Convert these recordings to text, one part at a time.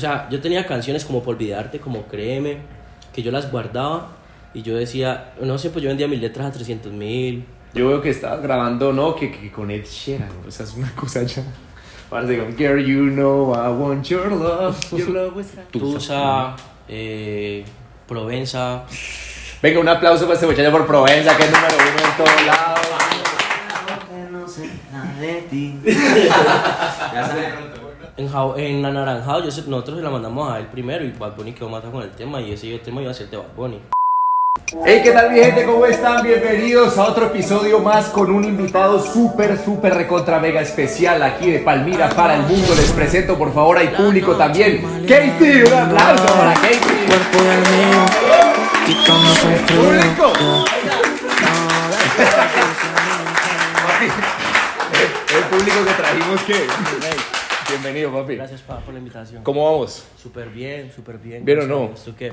O sea, yo tenía canciones como Por Olvidarte, como Créeme, que yo las guardaba y yo decía, no sé, pues yo vendía mis letras a 300 mil. Yo veo que estabas grabando, ¿no? Que, que con Ed Sheeran, o sea, es una cosa ya. Parece como, girl, you know I want your love. Your love is Tusa, eh, Provenza. Venga, un aplauso para este muchacho por Provenza, que es número uno en todos lados. En, Jau- en Anaranjado, yo sé- nosotros se la mandamos a él primero y Bad Bunny quedó mata con el tema y ese tema iba a ser de Bad Bunny. Hey, ¿qué tal mi gente? ¿Cómo están? Bienvenidos a otro episodio más con un invitado súper, súper recontra mega especial aquí de Palmira para el mundo. Les presento, por favor, hay público también. Katie, un aplauso para Katie. ¡Público! El público que trajimos que... Bienvenido, papi. Gracias pa, por la invitación. ¿Cómo vamos? Súper bien, súper bien. ¿Bien o no? ¿Tú qué?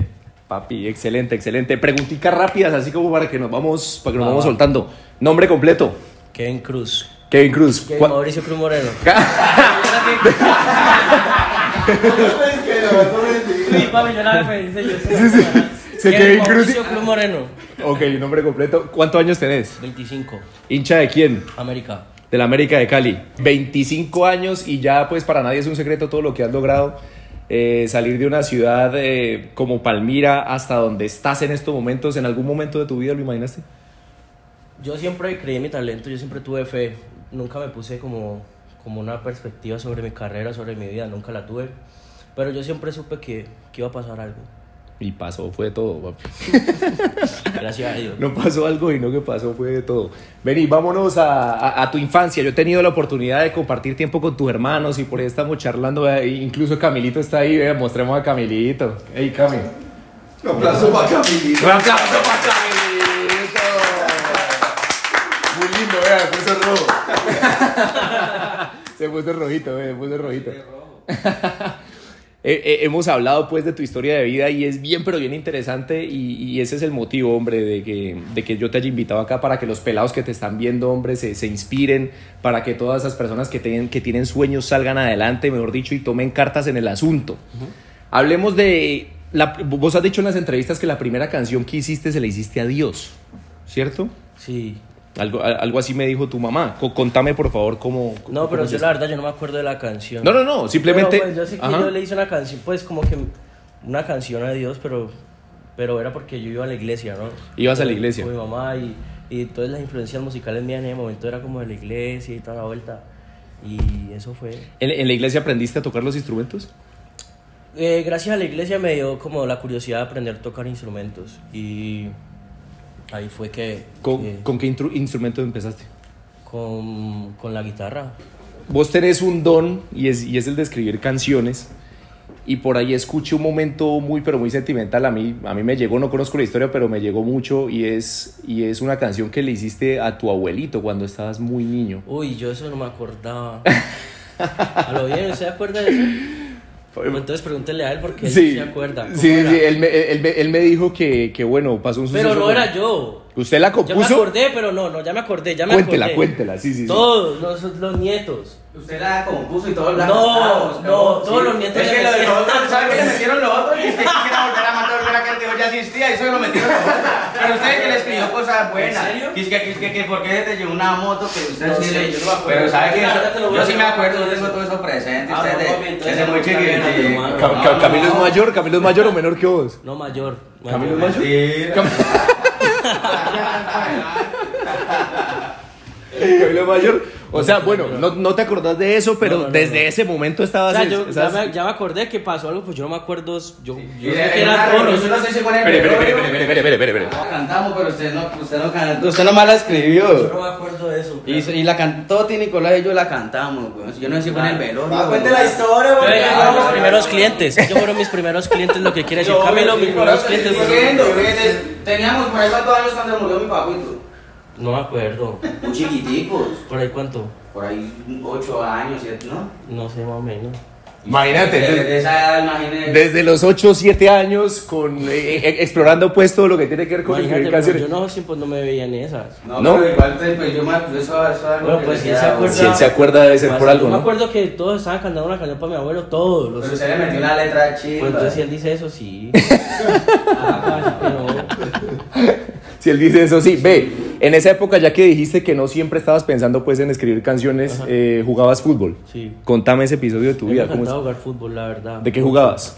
Papi, excelente, excelente. Preguntitas rápidas, así como para que nos vamos, para que nos Va, vamos va. soltando. Nombre completo. Kevin Cruz. Kevin Cruz. Kevin ¿Cuá- Mauricio Cruz Moreno. Sí, papi, yo la sé. Sí, sí, Kevin Cruz. Mauricio Cruz Moreno. Ok, nombre completo. ¿Cuántos años tenés? 25. ¿Hincha de quién? América. De la América de Cali. 25 años y ya pues para nadie es un secreto todo lo que has logrado. Eh, salir de una ciudad eh, como Palmira hasta donde estás en estos momentos. ¿En algún momento de tu vida lo imaginaste? Yo siempre creí en mi talento, yo siempre tuve fe. Nunca me puse como, como una perspectiva sobre mi carrera, sobre mi vida, nunca la tuve. Pero yo siempre supe que, que iba a pasar algo. Y pasó, fue de todo, papi. Gracias a Dios. No pasó algo y no que pasó fue de todo. Vení, vámonos a, a- a tu infancia. Yo he tenido la oportunidad de compartir tiempo con tus hermanos y por ahí estamos charlando. eh, Incluso Camilito está ahí, vea, mostremos a Camilito. Hey, Cami. Un aplauso para Camilito. Un aplauso para Camilito. Muy lindo, vea, puso rojo. Se puso rojito, eh, se puso rojito. Eh, hemos hablado pues de tu historia de vida y es bien pero bien interesante y, y ese es el motivo, hombre, de que, de que yo te haya invitado acá para que los pelados que te están viendo, hombre, se, se inspiren, para que todas esas personas que, tienen que tienen sueños salgan adelante, mejor dicho, y tomen cartas en el asunto. Hablemos de... La, vos has dicho en las entrevistas que la primera canción que hiciste se la hiciste a Dios, ¿cierto? Sí. Algo, algo así me dijo tu mamá. Co- contame, por favor, cómo... No, cómo pero yo la verdad yo no me acuerdo de la canción. No, no, no, simplemente... Pero, pues, yo sé que Ajá. yo le hice una canción, pues como que una canción a Dios, pero, pero era porque yo iba a la iglesia, ¿no? Ibas a la iglesia. Con mi mamá y, y todas las influencias musicales mías en ese momento era como de la iglesia y toda la vuelta. Y eso fue. ¿En, en la iglesia aprendiste a tocar los instrumentos? Eh, gracias a la iglesia me dio como la curiosidad de aprender a tocar instrumentos. Y ahí fue que. ¿Con, que- con qué instrumento empezaste? con, con la guitarra. Vos tenés un don y es, y es el de escribir canciones. Y por ahí escuché un momento muy, pero muy sentimental. A mí, a mí me llegó, no conozco la historia, pero me llegó mucho. Y es, y es una canción que le hiciste a tu abuelito cuando estabas muy niño. Uy, yo eso no me acordaba. A lo bien, ¿usted se acuerda de eso? Pues entonces pregúntele a él porque él sí, se acuerda. ¿Cómo sí, sí, él, me, él, me- él me dijo que, que, bueno, pasó un Pero suceso no con- era yo. ¿Usted la Yo me compuso? acordé, pero no, no, ya me acordé, ya me Cuéntela, acordé. cuéntela, sí, sí, sí. Todos, los, los nietos. Usted la compuso y todos la No, no, todos los nietos Es que lo de metieron. nosotros, ¿sabe qué le metieron los otros? Y usted quisiera volver a matar, volver a cantar, dijo, ya existía, y eso lo metieron los otros. Pero usted que le escribió cosas buenas. ¿En serio? Y es que, que, que, que ¿por qué te llevó una moto que usted No sí le- yo no me acuerdo. Pero ¿sabe voy Yo sí me acuerdo, yo no me tengo todo eso presente. Ah, Usted desde muy Cam- Camilo es mayor, Camilo es mayor o menor que vos. No, mayor. Camilo es mayor. Es mayor. O sea, bueno, no, no te acordás de eso, pero No, no, no, desde no. ese momento O estabas. sea, yo ya me, ya me acordé que pasó algo, pues yo no me acuerdo. Yo, yo Y sé era que era todos. yo no sé si fue en el Espere, espere, espere, velorio. espere, espere, espere, espere, espere. La cantamos, pero usted no, usted no cantó. Usted nomás la Yo escribió. no me acuerdo de eso. Y, y la cantó Toti Nicolás y yo la cantamos, güey. Yo no sé si fue en el velorio. Cuente la historia, güey. ellos fueron mis primeros clientes. Ellos fueron mis primeros clientes, lo que quiere decir Camilo, mis primeros clientes. Teníamos por ahí cuántos años cuando murió mi papito. No me acuerdo. Muy chiquiticos. ¿Por ahí cuánto? Por ahí ocho años, ¿cierto? ¿no? No sé, más o menos. Imagínate, Desde desde, esa edad, imagínate. desde los 8 o 7 años con, eh, eh, explorando pues todo lo que tiene que ver con Imagínate, yo no siempre no me veía en esas. No, No. pero igual, te- pues yo me eso, eso es algo Bueno, pues, le sí se acuerda. Si él se acuerda debe ser por Pues, algo, Yo me ¿no? acuerdo que todos estaban cantando una canción para mi abuelo, todos. Los... Pero usted le metió una letra Pues chimba. entonces si él dice eso, sí. Ah, no. Si él dice eso, sí. Ve, en esa época, ya que dijiste que no siempre estabas pensando pues en escribir canciones, eh, jugabas fútbol. Sí. Contame ese episodio de tu Me vida. ¿cómo encantaba jugar fútbol, la verdad. ¿De qué jugabas?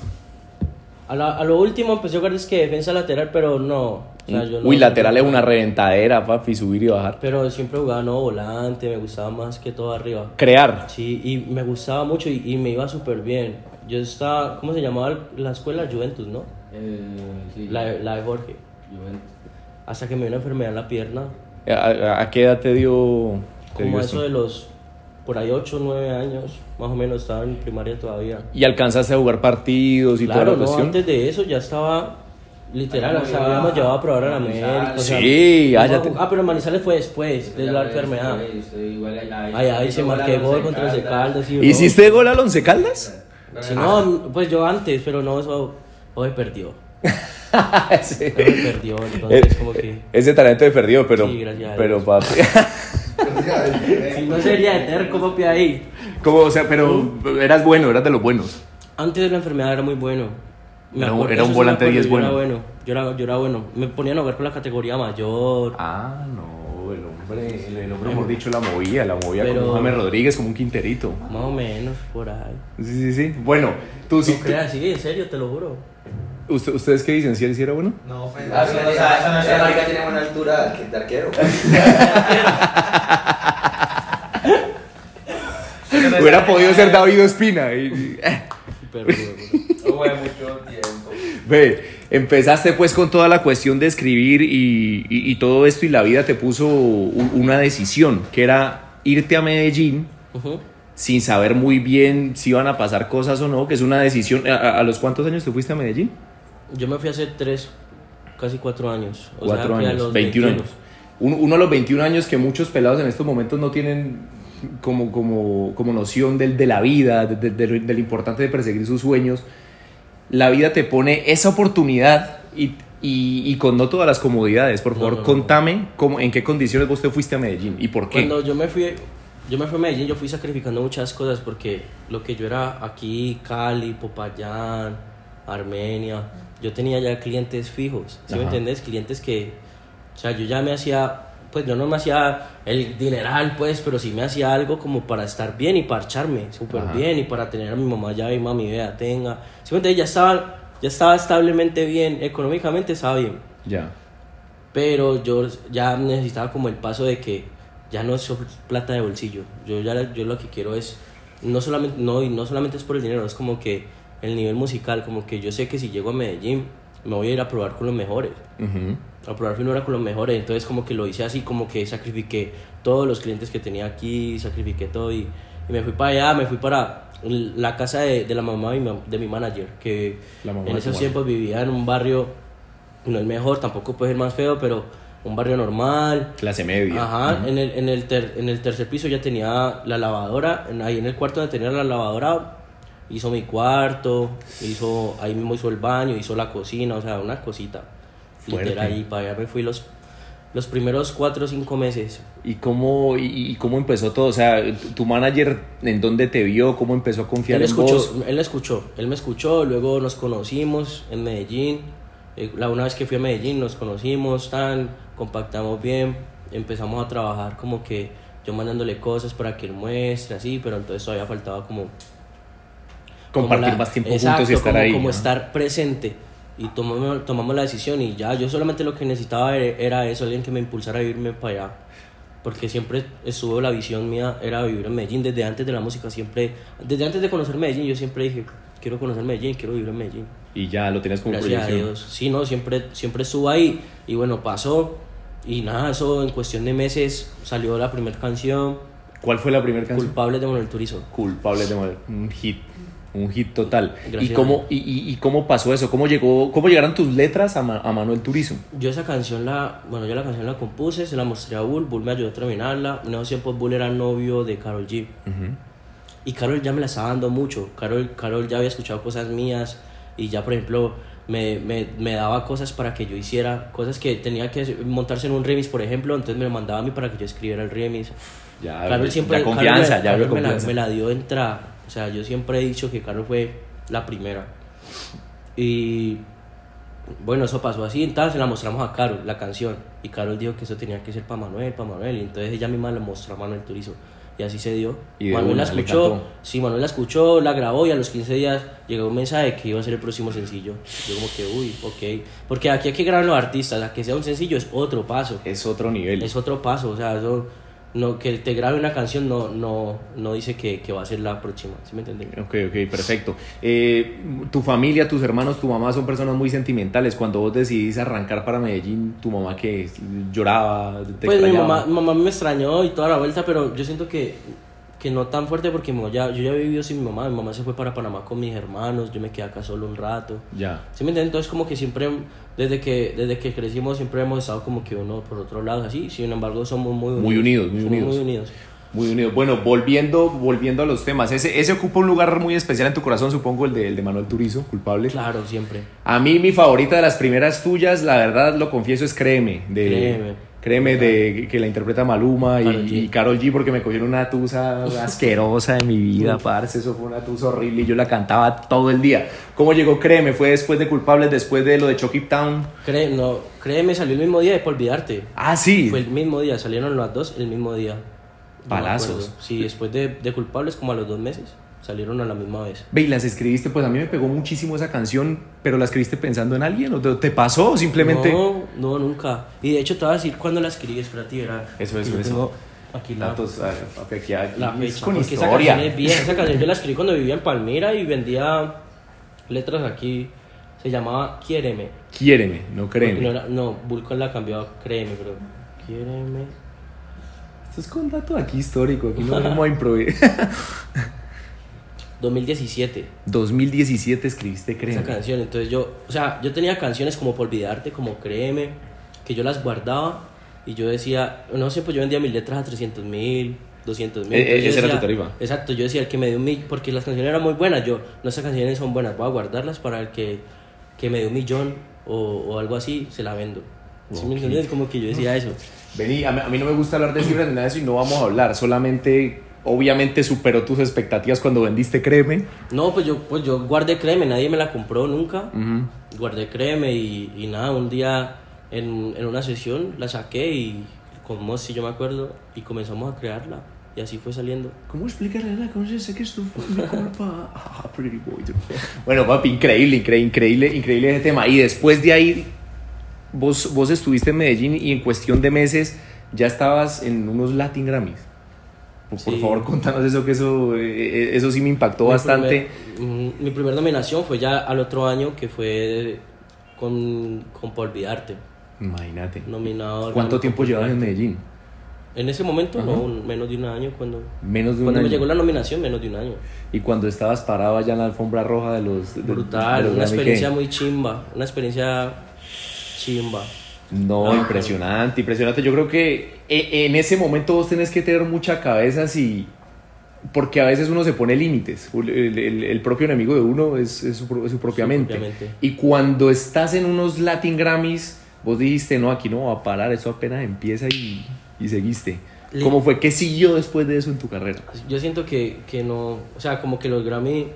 A, la- a lo último empecé a jugar es que defensa lateral, pero no. O sea, yo no- Uy, lateral es una reventadera, papi, subir y bajar. Pero siempre jugaba no volante, me gustaba más que todo arriba. Crear. Sí, y me gustaba mucho y, y me iba súper bien. Yo estaba, ¿cómo se llamaba la escuela? Juventus, ¿no? Eh, sí. La, la de Jorge. Juventus. Hasta que me dio una enfermedad en la pierna. ¿A, a- qué edad te dio, te dio Como esto? eso de los, por ahí 8 o 9 años, más o menos, estaba en primaria todavía. ¿Y alcanzaste a jugar partidos y Claro, toda la no, cuestión? antes de eso ya estaba literal, o sea, habíamos llevado a probar a la Manizales. América. o sea, Sí, ah, ah, te- ah, pero Manizales fue después de la enfermedad. Ay, ay, se marqué gol contra el Caldas. sí, ¿Hiciste gol al Once Caldas? no. Si no, pues yo antes, pero no, eso hoy perdió. Sí. Perdió, entonces como que... Ese talento de perdido, pero, Sí, gracias pero papi. Si no sería de terco, papi, ahí. ¿Cómo? O sea, pero eras bueno, eras de los buenos. Antes de la enfermedad era muy bueno. Me Era un- acuerdo- era un volante acuerdo, 10 yo era bueno. bueno. Yo era, yo era bueno. Me ponían a jugar con la categoría mayor. Ah, no, el hombre, el, el hombre, mejor dicho, la movía, la movía Pero- como James Rodríguez, como un quinterito. Más o menos, por ahí. Sí, sí, sí. Bueno, tú sí. Creas, sí, en serio, te lo juro. ¿Usted- ¿Ustedes qué dicen? ¿Si él sí era bueno? No, pues. Ah, sí, o sea, esa no es marica tiene buena altura de arquero. Hubiera podido ser David Espina. y-. Pero, bueno, No fue mucho tiempo. Ve, empezaste pues con toda la cuestión de escribir y, y- y todo esto y la vida te puso una decisión, que era irte a Medellín sin saber muy bien si iban a pasar cosas o no, que es una decisión. ¿A, a- a los cuántos años te fuiste a Medellín? Yo me fui hace tres, casi cuatro años. O Cuatro sea, fui a años, los 21 años. Uno, uno a los 21 años que muchos pelados en estos momentos no tienen como, como, como noción del, de la vida, de, de- de- de lo importante de perseguir sus sueños. La vida te pone esa oportunidad y, y- y con no todas las comodidades. Por No, favor, no, no. contame cómo, en qué condiciones vos te fuiste a Medellín y por qué. Cuando yo me fui, yo me fui a Medellín, yo fui sacrificando muchas cosas porque lo que yo era aquí, Cali, Popayán, Armenia, yo tenía ya clientes fijos, ¿sí me Ajá. entiendes? Clientes que, o sea, yo ya me hacía, pues yo no me hacía el dineral, pues, pero sí me hacía algo como para estar bien y parcharme súper bien y para tener a mi mamá ya y mami, vea, tenga, ¿sí me entiendes? Ya estaba, ya estaba establemente bien, económicamente estaba bien Ya. pero yo ya necesitaba como el paso de que ya no es plata de bolsillo. Yo ya yo lo que quiero es no solamente no y no solamente es por el dinero, es como que el nivel musical, como que yo sé que si llego a Medellín me voy a ir a probar con los mejores, Ujú. a probar finura con los mejores, entonces como que lo hice así, como que sacrifiqué todos los clientes que tenía aquí, sacrifiqué todo y, y me fui para allá, me fui para la casa de, de la mamá de mi, de mi manager, que en esos tiempos vivía en un barrio, no el mejor, tampoco puede ser más feo, pero un barrio normal. Clase media. Ajá, en, el, en, el ter- en el tercer piso ya tenía la lavadora, en- ahí en el cuarto donde tenía la lavadora, hizo mi cuarto, hizo, ahí mismo hizo el baño, hizo la cocina, o sea, una cosita. Fuerte. Literal, y para allá me fui los, los primeros cuatro o cinco meses. ¿Y cómo, y, y cómo empezó todo? O sea, tu- manager, ¿en dónde te vio? ¿Cómo empezó a confiar Él en escuchó, vos? él me escuchó, él me escuchó, luego nos conocimos en Medellín. Eh, La una vez que fui a Medellín nos conocimos, tan, compactamos bien, empezamos a trabajar como que yo mandándole cosas para que él muestre, así, pero entonces todavía faltaba como... Compartir la- más tiempo Exacto, juntos y estar como, ahí. Como ¿no? estar presente. Y tomamos, tomamos la decisión y ya, yo solamente lo que necesitaba era, eso, alguien que me impulsara a irme para allá. Porque siempre estuvo la visión mía, era vivir en Medellín, desde antes de la música, siempre, desde antes de conocer Medellín, yo siempre dije, quiero conocer Medellín, quiero vivir en Medellín. Y ya lo tienes como Gracias a proyección. Dios. Sí, no, siempre, siempre estuvo ahí. Y bueno, pasó. Y nada, eso en cuestión de meses salió la primera canción, ¿Cuál fue la primera canción? Culpable de Manuel Turizo. Culpable de Morir. Un hit. Un hit total. Gracias ¿Y cómo, y, y- y cómo pasó eso? ¿Cómo, llegó, ¿Cómo llegaron tus letras a, Ma- a Manuel Turizo? Yo esa canción la, bueno, yo la canción la compuse, se la mostré a Bull, Bull me ayudó a terminarla. En esos tiempos Bull era novio de Carol G. Y Carol ya me la estaba dando mucho. Carol, Carol ya había escuchado cosas mías y ya, por ejemplo, me, me, me daba cosas para que yo hiciera, cosas que tenía que montarse en un remix, por ejemplo, entonces me lo mandaba a mí para que yo escribiera el remix. Ya, Carol siempre ya confianza, Carol ya Carol me, la, me la dio entrada. O sea, yo siempre he dicho que Carol fue la primera. Y bueno, eso pasó así. Entonces se la mostramos a Carol, la canción. Y Carol dijo que eso tenía que ser para Manuel, para Manuel. Y entonces ella misma le mostró a Manuel Turizo. Y así se dio. Y Manuel la una, escuchó. Sí, Manuel la escuchó, la grabó y a los 15 días llegó un mensaje que iba a ser el próximo sencillo. Yo como que, uy, ok. Porque aquí hay que grabar los artistas. A que sea un sencillo es otro paso Es otro nivel. es otro paso, o sea, eso no que te grabe una canción no no no dice que, que va a ser la próxima, ¿sí me entiendes? Ok, ok, perfecto. Eh, tu familia, tus hermanos, tu mamá son personas muy sentimentales. Cuando vos decidís arrancar para Medellín, tu mamá que lloraba, te Pues mi mamá, mi mamá me extrañó y toda la vuelta, pero yo siento que, que no tan fuerte porque mi ya, yo ya he vivido sin mi mamá, mi mamá se fue para Panamá con mis hermanos, yo me quedé acá solo un rato. Ya. ¿Sí me entiendes? Entonces como que siempre, desde que, desde que crecimos, siempre hemos estado como que uno por otro lado, así, sin embargo somos muy unidos. Muy unidos, muy unidos. Muy unidos. Muy unido. Bueno, volviendo, volviendo a los temas, ese, ese ocupa un lugar muy especial en tu corazón, supongo, el de, el de Manuel Turizo, culpable. Claro, siempre. A mí mi favorita de las primeras tuyas, la verdad lo confieso, es Créeme. De, Créeme. Créeme, de, que la interpreta Maluma y Karol G. y Carol G, porque me cogieron una tusa asquerosa de mi vida, parce. Eso fue una tusa horrible y yo la cantaba todo el día. ¿Cómo llegó Créeme? ¿Fue después de Culpables, después de lo de Chucky Town? Cree, no, créeme, salió el mismo día de por olvidarte. Ah, sí. Fue el mismo día, salieron las dos el mismo día. Palazos. Sí, después de, de culpables, como a los dos meses, salieron a la misma vez. Ve, y las escribiste, pues a mí me pegó muchísimo esa canción, pero la escribiste pensando en alguien o te, te pasó o simplemente... No, no, nunca. Y de hecho te voy a decir cuándo la escribí, espérate, verá. Eso, eso, eso. Aquí la, Datos, aquí la es fecha. con porque esa historia. canción es vieja. Esa canción yo la escribí cuando vivía en Palmira y vendía letras aquí. Se llamaba Quiéreme. Quiéreme, no créeme. No, no, Vulcan la cambió a Créeme, pero. Quiéreme. Esto es con dato aquí histórico, aquí no vamos a improvisar. 2017. 2017 escribiste Créeme. esa canción. Entonces yo, o sea, yo tenía canciones como Por Olvidarte, como Créeme, que yo las guardaba y yo decía, no sé, pues yo vendía mis letras a 300 mil, 200 mil. Yo esa era tu tarifa. Exacto, yo decía, el que me dio un millón, porque las canciones eran muy buenas, yo, no, esas canciones son buenas, voy a guardarlas para el que, que me dio un millón o, o algo así, se la vendo. ¿Sí me entiendes? Como que yo decía eso. Vení, a mí, a mí no me gusta hablar de cifras ni nada de eso y no vamos a hablar. Solamente, obviamente, superó tus expectativas cuando vendiste Créeme. No, pues yo, pues yo guardé Créeme, nadie me la compró nunca. Guardé créeme y, y nada, un día en, en una sesión la saqué y con Mossi yo me acuerdo y comenzamos a crearla y así fue saliendo. ¿Cómo explicarle la conciencia que esto fue mi culpa? Ah, pretty boy. Bueno, papi, increíble, increíble, increíble, increíble ese tema. Y después de ahí, vos, vos estuviste en Medellín y en cuestión de meses ya estabas en unos Latin Grammys. Por, Sí. favor, contanos eso, que eso, eh, eso sí me impactó Mi bastante. primer- mm, mi primera nominación fue ya al otro año que fue con, con Por Olvidarte. Imagínate. Nominado. ¿Cuánto tiempo llevabas en. Medellín? En ese momento, no, menos de un año. Cuando, Menos de un cuando me año. llegó la nominación, menos de un año. Y cuando estabas parado allá en la alfombra roja de los... de- Brutal, de los una experiencia muy chimba. Una experiencia chimba. No, Ah, impresionante, impresionante. Yo creo que e- en ese momento vos tenés que tener mucha cabeza si... Porque a veces uno se pone límites. El, el- el propio enemigo de uno es, es su, su propia Su mente. mente. Y cuando estás en unos Latin Grammys, vos dijiste, no, aquí no va a parar, eso apenas empieza y, y seguiste. Li- ¿Cómo fue? ¿Qué siguió después de eso en tu carrera? Yo siento que, que no, o sea, como que los Grammy,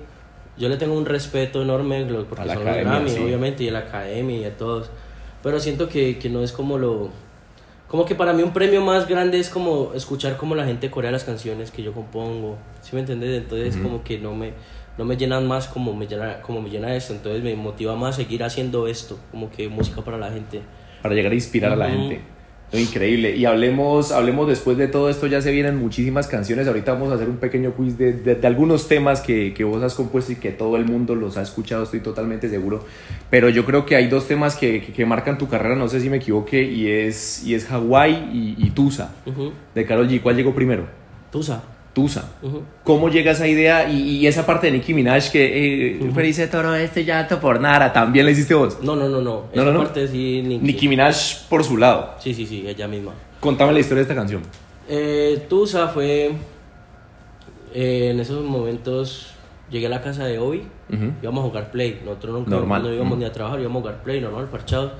yo le tengo un respeto enorme porque A la son academia, los Grammy, sí. obviamente, y a la academia y a todos. Pero siento que, que no es como lo, como que para mí un premio más grande es como escuchar cómo la gente corea las canciones que yo compongo, ¿sí me entiendes? Entonces como que no me, no me llenan más como me llena, como me llena esto, entonces me motiva más a seguir haciendo esto, como que música para la gente. para llegar a inspirar a la gente. Increíble. Y hablemos, hablemos después de todo esto, ya se vienen muchísimas canciones. Ahorita vamos a hacer un pequeño quiz de, de- de algunos temas que, que vos has compuesto y que todo el mundo los ha escuchado, estoy totalmente seguro. Pero yo creo que hay dos temas que, que- que marcan tu carrera, no sé si me equivoqué, y es, y es Hawái y, y Tusa, Ujú. de Karol G. ¿Cuál llegó primero? Tusa. Tusa. ¿Cómo llega esa idea y, y esa parte de Nicki Minaj que eh, pero hice todo este llanto por nada? ¿También la hiciste vos? No, no, no, no. No, Esa no, no. parte sí, Nicki. Nicki Minaj por su lado. Sí, sí, sí, ella misma. Contame la historia de esta canción. Eh, Tusa fue. eh, en esos momentos llegué a la casa de Obi, Ujú. íbamos a jugar play. Nosotros nunca Normal. no íbamos ni a trabajar, íbamos a jugar play, normal, parchados.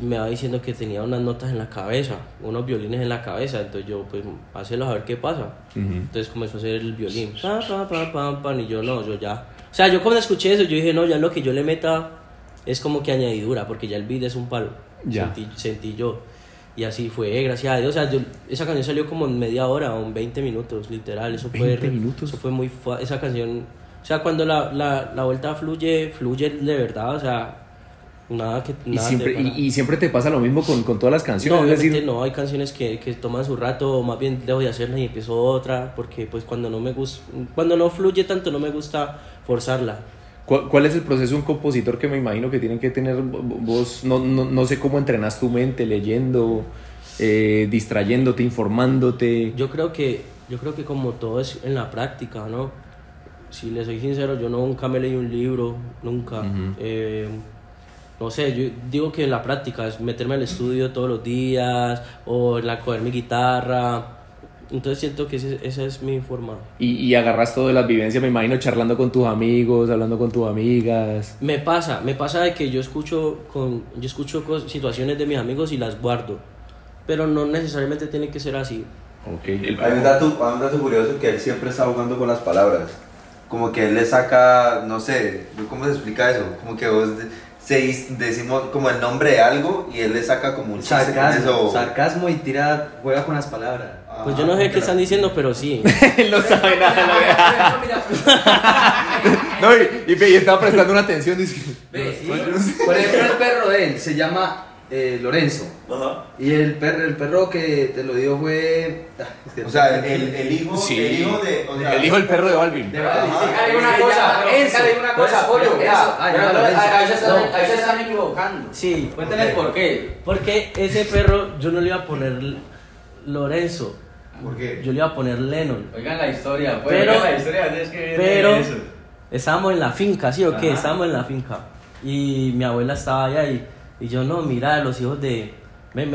Me va diciendo que tenía unas notas en la cabeza, unos violines en la cabeza. Entonces yo, pues, hacerlos a ver qué pasa. Ujú. Entonces comenzó a hacer el violín. Pa, pa, pa, pa, pa, y yo no, yo ya. O sea, yo cuando escuché eso, yo dije, no, ya lo que yo le meta es como que añadidura, porque ya el beat es un palo. Ya. Sentí, sentí yo. Y así fue, gracias a Dios. O sea, yo- esa canción salió como en media hora o en 20 minutos, literal. Eso fue, 20 minutos. Eso fue muy. Esa canción. O sea, cuando la, la, la vuelta fluye, fluye de verdad. O sea, nada que. Y nada siempre, y, y siempre te pasa lo mismo con, con todas las No, canciones. es obviamente decir, no, hay canciones que, que toman su rato, o más bien dejo de hacerla y empiezo otra, porque pues cuando no me gusta, cuando no fluye tanto no me gusta forzarla. ¿Cuál, cuál es el proceso de un compositor que me imagino que tienen que tener vo- vos? No, no, no sé cómo entrenas tu mente, leyendo, eh, distrayéndote, informándote. Yo creo que, yo creo que como todo es en la práctica, ¿no? Si le soy sincero, yo nunca me leí un libro, nunca. Ujú. Eh, no sé, yo digo que en la práctica es meterme al estudio todos los días, o en la coger mi guitarra. Entonces siento que ese- esa es mi forma. Y, y agarras todo de las vivencias, me imagino, charlando con tus amigos, hablando con tus amigas. Me pasa, me pasa de que yo escucho con yo escucho situaciones de mis amigos y las guardo, pero no necesariamente tiene que ser así. Ok. el- Hay un, dato, hay un dato curioso que él siempre está jugando con las palabras. Como que él le saca, no sé, ¿cómo se explica eso? Como que vos de- se decimos como el nombre de algo y él le saca como un chiste con Sarcasmo, eso. sarcasmo y tira, juega con las palabras. Pues yo no sé qué están diciendo, pero sí. Él no sabe nada. No, y, y, y estaba prestando una atención. dice, Por ejemplo, el perro de él se llama eh, Lorenzo. Ajá. Y el perro, el perro que te lo dio fue. ah, es que- O sea, el, el hijo, Sí. el hijo de... o sea, el hijo del perro de Balvin. De verdad, Ajá. sí, Dígale una cosa, pero Enzo. dígale una cosa, pollo, Eso, vea, ah, pero ya, no, Lorenzo. ahí- ahí se están- No, ahí se están equivocando. Sí, Cuéntenles por qué. porque ese perro yo no le iba a poner L- Lorenzo, ¿Por qué? yo le iba a poner Lennon. Oigan la historia, pues. Pero- oigan la historia, es que viene Pero eso. estábamos en la finca, ¿sí o qué? Ajá. Estábamos en la finca. Y mi abuela estaba allá y, y yo, no, mira, los hijos de...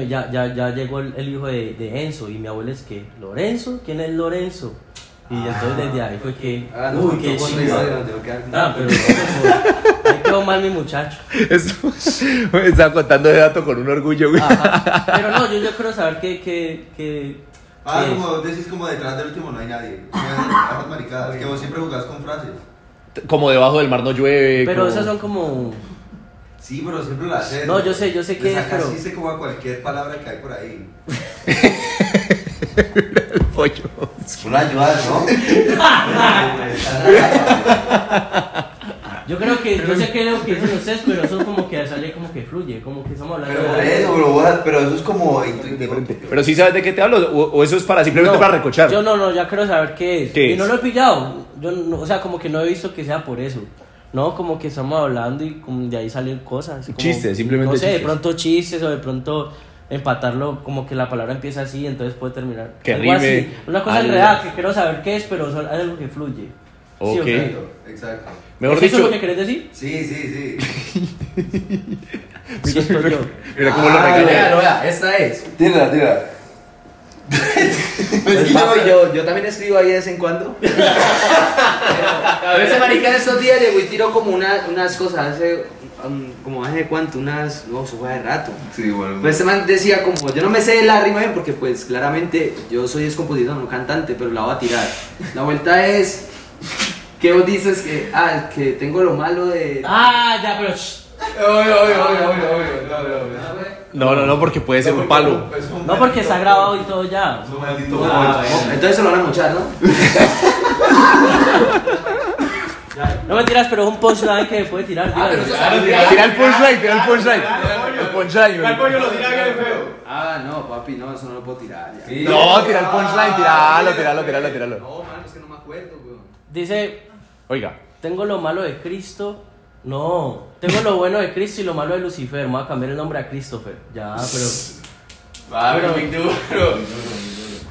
ya, ya, ya llegó el, el hijo de, de Enzo y mi abuela es que, ¿Lorenzo? ¿Quién es Lorenzo? Y entonces desde ahí fue que... Ah, no, uy, qué que dar- Ah, pero ahí quedó mal mi muchacho. Eso, me estaba contando de dato con un orgullo, güey. Ajá. Pero no, yo, yo quiero saber qué, qué, qué, Ah, como vos decís, como detrás del último no hay nadie. Esas maricadas, que vos siempre jugás con frases. Como debajo del mar no llueve. Pero como- esas son como... Sí, pero siempre lo haces. No, yo sé, yo sé qué es, pero- chiste como a cualquier palabra que hay por ahí. pollo. Una ayuda, ¿no? Yo creo que, yo sé que es lo que dicen ustedes, pero eso como que sale como que fluye, como que estamos hablando Pero de eso, pero, vos- pero eso es como intuitivo. Pero sí sabes de qué te hablo, o, o eso es para simplemente No, para recochar. Yo no, no, ya quiero saber qué es. ¿Qué y es? no lo he pillado. Yo no, o sea, como que no he visto que sea por eso. No, como que estamos hablando y como de ahí salen cosas. como- Chistes, simplemente No sé, de chistes. pronto chistes o de pronto empatarlo, como que la palabra empieza así, entonces puede terminar. Que Algo rime así. Una cosa enredada que quiero saber qué es, pero es algo que fluye. ¿Sí o Ok. qué? Exacto, exacto. Mejor ¿Es eso dicho, lo que querés decir? Sí, sí, sí. Siento yo. mira cómo lo Ah, regaña. véalo, vea, esta es. Tírala, tírala. Pues, papi, yo, yo también escribo ahí de vez en cuando. Pero ese marica en estos días llegó y tiró como una, unas cosas hace, um, como hace cuánto, unas, no, eso fue hace rato. Sí, bueno. Pues este man decía como, yo no me sé la rima bien porque pues claramente yo soy descompositor, no cantante, pero la voy a tirar. La vuelta es, que vos dices que, ah, que tengo lo malo de... Ah, ya, pero. shh. No, no, no, porque puede ser un palo. No, porque está grabado y todo ya. Es un maldito Ah, bueno, entonces se lo van a mochar, ¿no? No me tiras, pero es un punchline que puede tirar. Ah, pero dígalo. Tira el punchline, tira el punchline. El punchline. güey. lo tira bien feo. Ah, no, papi, no, eso no lo puedo tirar. Ya. No, tira el punchline, tiralo, tiralo, tiralo, tiralo. No, man, es que no me acuerdo, weón. Dice, Oiga, tengo lo malo de Cristo. No, tengo lo bueno de Cristo y lo malo de Lucifer. Me voy a cambiar el nombre a Christopher. Ya, pero. Ah, Pero- muy duro.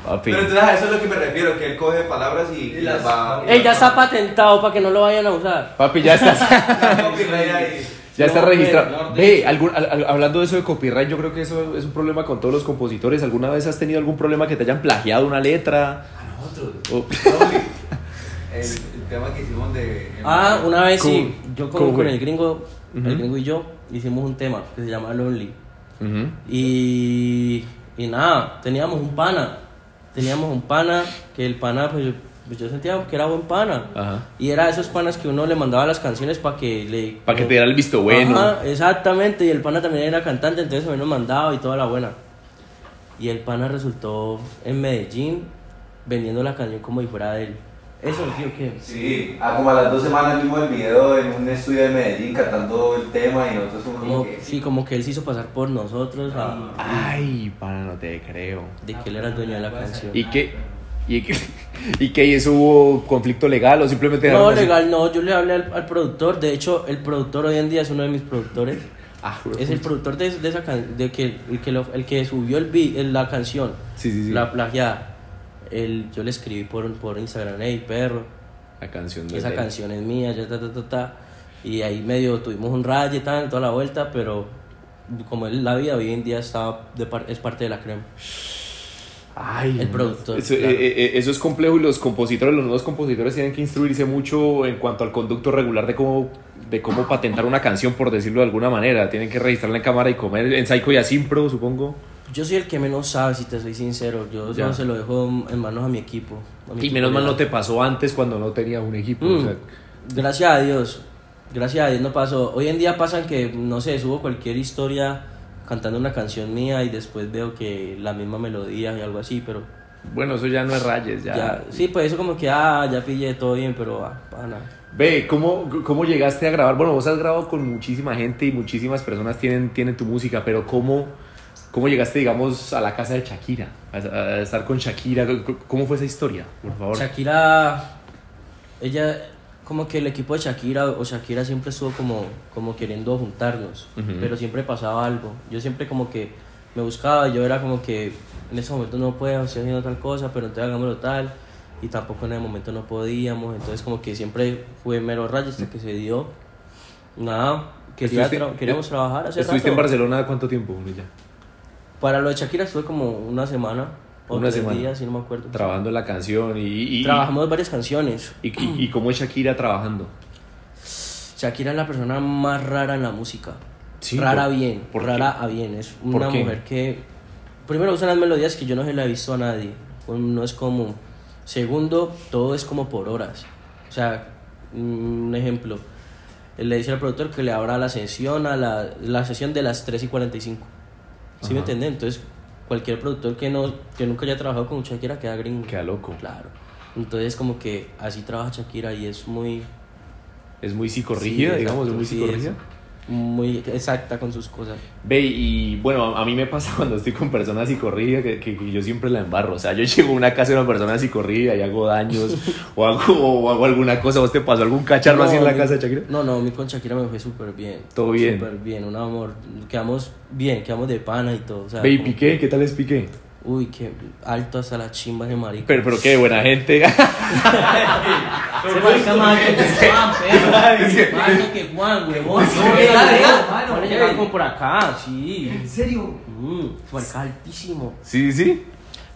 papi. Pero entonces a eso es a lo que me refiero, que él coge palabras y, y las va... Ey, ya está patentado para que no lo vayan a usar. Papi, ya ahí. Ya está registrado. Ve, algún- al- al- hablando de eso de copyright, yo creo que eso es un problema con todos los compositores. ¿Alguna vez has tenido algún problema que te hayan plagiado una letra? O- El, el tema que hicimos de. Ah, una vez ¿Cómo- sí, yo con, con el gringo, Ujú. el gringo y yo hicimos un tema que se llama Lonely. Ujú. Y, y nada, teníamos un pana, teníamos un pana que el pana, pues yo, pues yo sentía que era buen pana. Ajá. Y era esos panas que uno le mandaba las canciones para que le... Para que te diera el visto bueno. Ajá, exactamente, y el pana también era cantante, entonces a mí nos mandaba y toda la buena. Y el pana resultó en Medellín vendiendo la canción como si fuera de él. Eso sí o qué. Sí, ah, como a las dos semanas vimos el video en un estudio de Medellín cantando el tema y nosotros como Como, que. sí, como que él se hizo pasar por nosotros Ah. Ay, pana, no te creo. y de que él era el dueño de la canción. ¿Y qué? ¿Y qué? ¿Y qué? ¿Y eso hubo conflicto legal o simplemente No, dejaron así? legal, no, yo le hablé al, al productor, de hecho el productor hoy en día es uno de mis productores, Ah, es el productor de, de esa can- de que el que, lo- el que subió el beat, el- la canción, Sí, sí, sí. la plagiada, el, yo le escribí por, por Instagram, hey perro, La canción de esa él. canción es mía, ya ta ta ta ta, y ahí medio tuvimos un rayo y tal, toda la vuelta, pero como es la vida hoy en día está de par- es parte de la crema. Ay, El productor, Eso, claro. eh, eh, eso es complejo y los compositores, los nuevos compositores tienen que instruirse mucho en cuanto al conducto regular de cómo, de cómo patentar una canción, por decirlo de alguna manera. Tienen que registrarla en cámara y comer en Psycho y Asimpro, supongo. Yo soy el que menos sabe, si te soy sincero, yo Ya. solo se lo dejo en manos a mi equipo. a mi Y equipo menos mal no te pasó antes cuando no tenía un equipo. Mm, o sea, Gracias a Dios, gracias a Dios no pasó. Hoy en día pasan que, no sé, subo cualquier historia cantando una canción mía y después veo que la misma melodía y algo así, pero bueno, eso ya no es rayes, ya. ya, sí, pues eso como que, ah, ya pillé todo bien, pero ah, pana. Ve, ¿cómo, ¿cómo llegaste a grabar? Bueno, vos has grabado con muchísima gente y muchísimas personas tienen, tienen tu música, pero ¿cómo, ¿cómo llegaste, digamos, a la casa de Shakira? A, a estar con Shakira. ¿Cómo fue esa historia? Por favor. Shakira, ella, como que el equipo de Shakira o Shakira siempre estuvo como, como queriendo juntarnos, Ujú. pero siempre pasaba algo. Yo siempre como que me buscaba, yo era como que en ese momento no puedo, estoy haciendo tal cosa, pero entonces hagámoslo tal, y tampoco en ese momento no podíamos, entonces como que siempre fue mero rayo hasta que se dio. Nada, quería tra- queríamos trabajar hace ¿Estuviste en rato. Barcelona cuánto tiempo, ya? Para lo de Shakira estuve como una semana, o Una tres semana. días, si no me acuerdo. Trabajando la canción y... Trabajamos varias canciones. Y, y- y cómo es Shakira trabajando? Shakira es la persona más rara en la música. Sí, rara ¿por- bien, por rara qué? a bien. Es ¿Por una mujer que, primero, usa unas melodías que yo no se la he visto a nadie. No es común. Segundo, todo es como por horas. O sea, un ejemplo. Él le dice al productor que le abra la sesión a la, la sesión de las 3 y 45. ¿Sí me entiendes? Entonces, cualquier productor que, no, que nunca haya trabajado con Shakira queda gringo. Queda loco. Claro. Entonces, como que así trabaja Shakira y es muy. Es muy psicorrígida, Sí, digamos, es muy sí, psicorrígida. Muy exacta con sus cosas. Ve, y bueno, a a mí me pasa cuando estoy con personas psicorrígidas que, que- que yo siempre la embarro. O sea, yo llego a una casa de una persona psicorrígida y hago daños o, hago, o hago alguna cosa. ¿Vos te pasó algún cacharro así en la mi- casa de Shakira? No, no, mi con Shakira me fue súper bien. Todo bien. Súper bien, un amor. Quedamos bien, quedamos de pana y todo. O sea, Ve, y como Piqué, ¿qué tal es Piqué? Uy, qué alto hasta la chimba de marica. Pero, pero qué buena gente. Se marica más alto que Juan, perro. Más alto que Juan, huevón. No, Juan ¿qué? llegaba como por acá, sí. ¿En serio? Mm, se marica altísimo. sí, sí.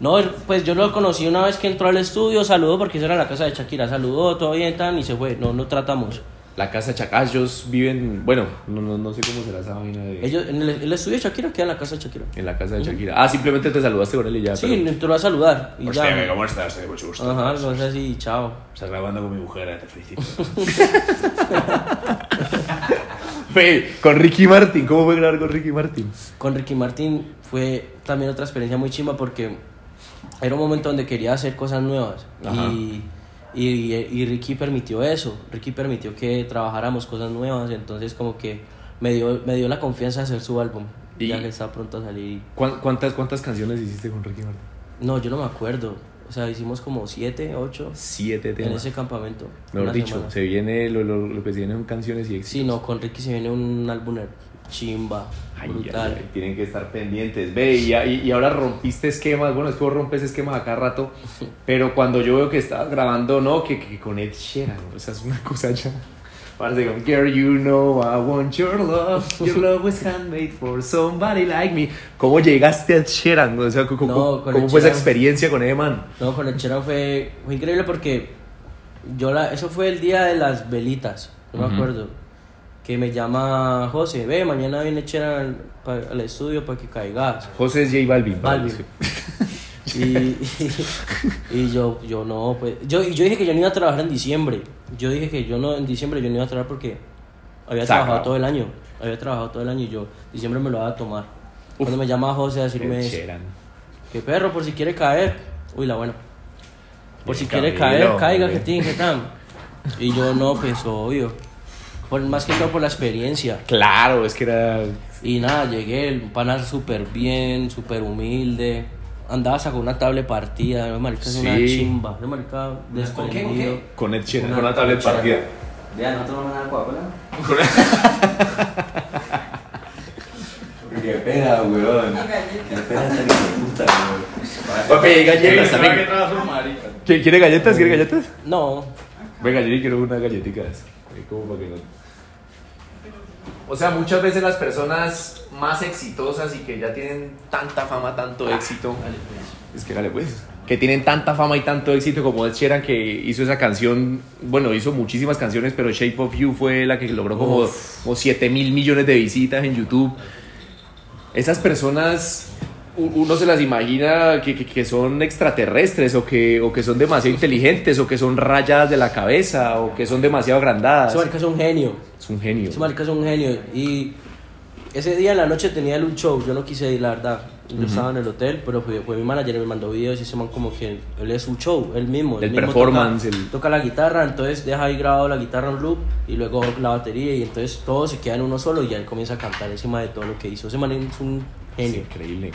No, pues yo lo conocí una vez que entró al estudio, saludó porque eso era la casa de Shakira, saludó, todo bien, tan, y se fue. No, no tratamos. La casa de Shakira, ellos viven, bueno, no, no, no sé cómo será esa vaina de... Ellos, en el, el estudio de Shakira queda en la casa de Shakira. En la casa de Shakira. Ah, simplemente te saludaste con él y ya. Sí, pero- entró a saludar y Hostia, ya. ¿cómo estás? Eh, Mucho gusto. Ajá, algo así, chao. Estás grabando con mi mujer, eh, te felicito. Ve, con Ricky Martin, ¿cómo fue grabar con Ricky Martin? Con Ricky Martin fue también otra experiencia muy chimba porque era un momento donde quería hacer cosas nuevas Ajá. y, y, y Ricky permitió eso. Ricky permitió que trabajáramos cosas nuevas, entonces como que me dio, me dio la confianza de hacer su álbum, Y- ya que está pronto a salir. ¿Cuán- ¿Cuántas, ¿Cuántas canciones hiciste con Ricky Martin? No, yo no me acuerdo. O sea, hicimos como siete, ocho Siete en temas. ese campamento. Mejor dicho, semana. se viene, lo, lo, lo que se viene son canciones y éxitos. Sí, no, con Ricky se viene un álbum chimba, Ay, brutal. ay, ay, tienen que estar pendientes. Ve, y, y, ahora rompiste esquemas. Bueno, es que vos rompes esquemas a cada rato. Pero cuando yo veo que estabas grabando, no, que, que con Ed Sheeran. O sea, es una cosa ya. Parece como, girl, you know I want your love. Your love was handmade for somebody like me. ¿Cómo llegaste a Ed Sheeran? O sea, ¿cómo, No, cómo- fue esa experiencia con ese man? No, con el Chera fue, fue increíble porque yo la, eso fue el día de las velitas, no me Ujú. acuerdo. Que me llama José, ve, mañana viene Chera al, al estudio para que caigas. José es J Balvin. Balvin. Y, y, y yo, yo no, pues. Yo, yo dije que yo no iba a trabajar en diciembre. Yo dije que yo no, en diciembre yo no iba a trabajar porque había trabajado todo el año. Había trabajado todo el año y yo, diciembre me lo iba a tomar. Cuando me llama José a decirme Qué eso, que perro, por si quiere caer. Uy, la buena. Por si quiere caer, caiga, que tiene, que tan. Y yo no, pues obvio. Por, más que todo por la experiencia. Claro, es que era. Y nada, llegué, el pana súper bien, súper humilde. Andaba sacó una tablet partida, ese marica es una Sí. chimba. Ese marica ¿Con qué, con desprendido. qué? Con el Cheran. Una- Con una tablet Cheran. partida. Vea, nosotros no vamos a dar Coca-Cola. Qué pena, weón. Qué pena esta hijo de puta, weón. Papi, galletas que también. trabaja su marica. ¿Qui- ¿Quiere galletas? ¿Quiere galletas? No, Venga, yo quiero unas galletitas. Ahí como para que no- O sea, muchas veces las personas más exitosas y que ya tienen tanta fama, tanto éxito. Es que dale pues. Que tienen tanta fama y tanto éxito como Ed Sheeran que hizo esa canción, bueno, hizo muchísimas canciones, pero Shape of You fue la que logró como, como 7 mil millones de visitas en YouTube. Esas personas, uno se las imagina que, que- que son extraterrestres o que, o que son demasiado inteligentes o que son rayadas de la cabeza o que son demasiado agrandadas. ese marica es un genio. Es un genio. Ese marica es un genio. Y ese día en la noche tenía un show, yo no quise ir, la verdad. Yo estaba en el hotel, pero fue, fue mi manager y me mandó videos y ese man como que él es un show, él mismo. él El mismo performance, Toca, el- toca la guitarra, entonces deja ahí grabado la guitarra en loop y luego la batería y entonces todo se queda en uno solo y ya él comienza a cantar encima de todo lo que hizo. Ese man es un Es genio. increíble.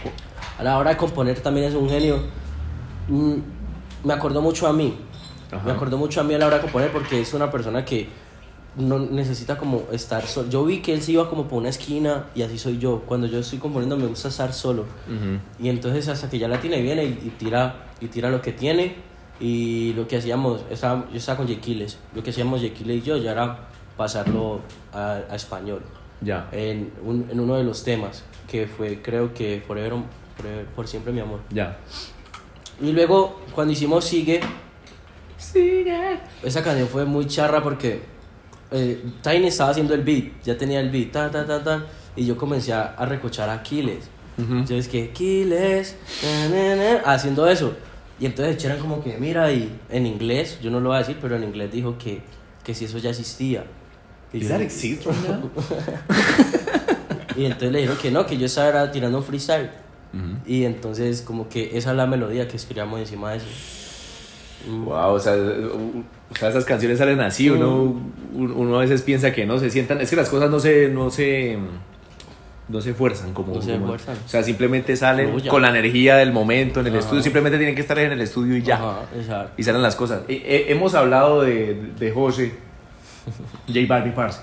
A la hora de componer también es un genio. Mm, me acordó mucho a mí. Ajá. Me acordó mucho a mí a la hora de componer porque es una persona que no necesita como estar solo. Yo vi que él se iba como por una esquina y así soy yo. Cuando yo estoy componiendo me gusta estar solo. Ujú. Y entonces hasta que ya la tiene viene y, y tira y tira lo que tiene y lo que hacíamos, estaba, yo estaba con Jequiles, lo que hacíamos Jequiles y yo ya era pasarlo a, a español Ya. en, un- en uno de los temas que fue creo que Forever, Forever- por siempre mi amor. Ya. Y luego cuando hicimos Sigue, esa canción fue muy charra porque eh, Tiny estaba haciendo el beat, ya tenía el beat, ta, ta, ta, ta, y yo comencé a, a recochar a Aquiles. Entonces que Aquiles, na, na, na, haciendo eso. Y entonces echaron como que, mira, y en inglés, yo no lo voy a decir, pero en inglés dijo que, que si eso ya existía. Is that exist right now? y entonces le dijeron que no, que yo estaba tirando un freestyle. Y entonces como que esa es la melodía que escribíamos encima de eso. Mm. Wow, o sea, o sea, esas canciones salen así, uno, un- uno a veces piensa que no se sientan, es que las cosas no se, no se, no se fuerzan como, No se como- fuerzan. o sea, simplemente salen con la energía del momento en el Ajá. estudio, simplemente tienen que estar en el estudio y ya, Ajá, y salen las cosas. Eh, hemos hablado de, de José, J Balvin Parce,